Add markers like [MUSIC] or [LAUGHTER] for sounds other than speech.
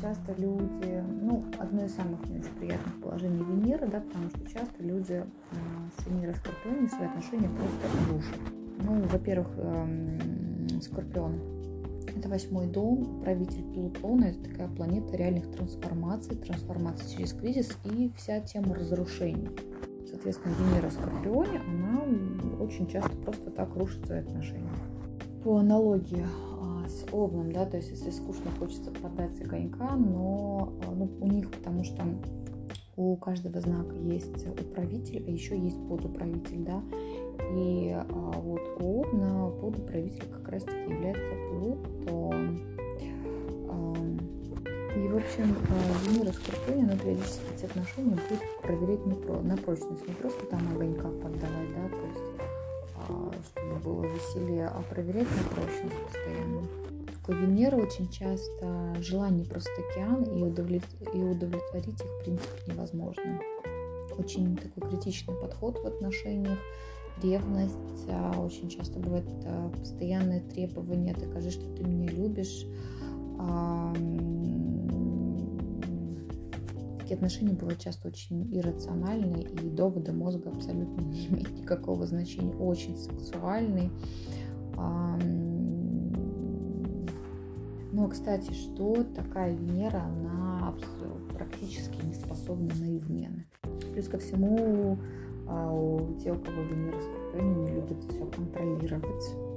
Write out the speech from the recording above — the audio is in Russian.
часто люди, ну, одно из самых не очень приятных положений Венеры, да, потому что часто люди э, с Венерой Скорпионе свои отношения просто рушат. Ну, во-первых, э, Скорпион это восьмой дом, правитель Плутона, это такая планета реальных трансформаций, трансформаций через кризис и вся тема разрушений. Соответственно, Венера в Скорпионе, она очень часто просто так рушит свои отношения. По аналогии а, с Овном, да, то есть если скучно хочется продать огонька, но а, ну, у них, потому что у каждого знака есть управитель, а еще есть подуправитель, да, и а, вот у Овна подуправитель как раз-таки является Плутон. А, и, в общем, а, Венера Скорпионе, она периодически отношения будет проверять на, про, на прочность, не просто там огонька веселее, а проверять на прочность постоянно. У Венеры очень часто желание просто океан, и, удовлет- и удовлетворить их, в принципе, невозможно. Очень такой критичный подход в отношениях, ревность, а, очень часто бывает а, постоянные требования, докажи, что ты меня любишь. Такие отношения бывают часто очень иррациональные, и доводы мозга абсолютно не [LAUGHS] имеют никакого значения, очень сексуальные. Но, кстати, что такая Венера, она практически не способна на измены. Плюс ко всему, а у тех, у кого Венера Скорпионе, не любят все контролировать.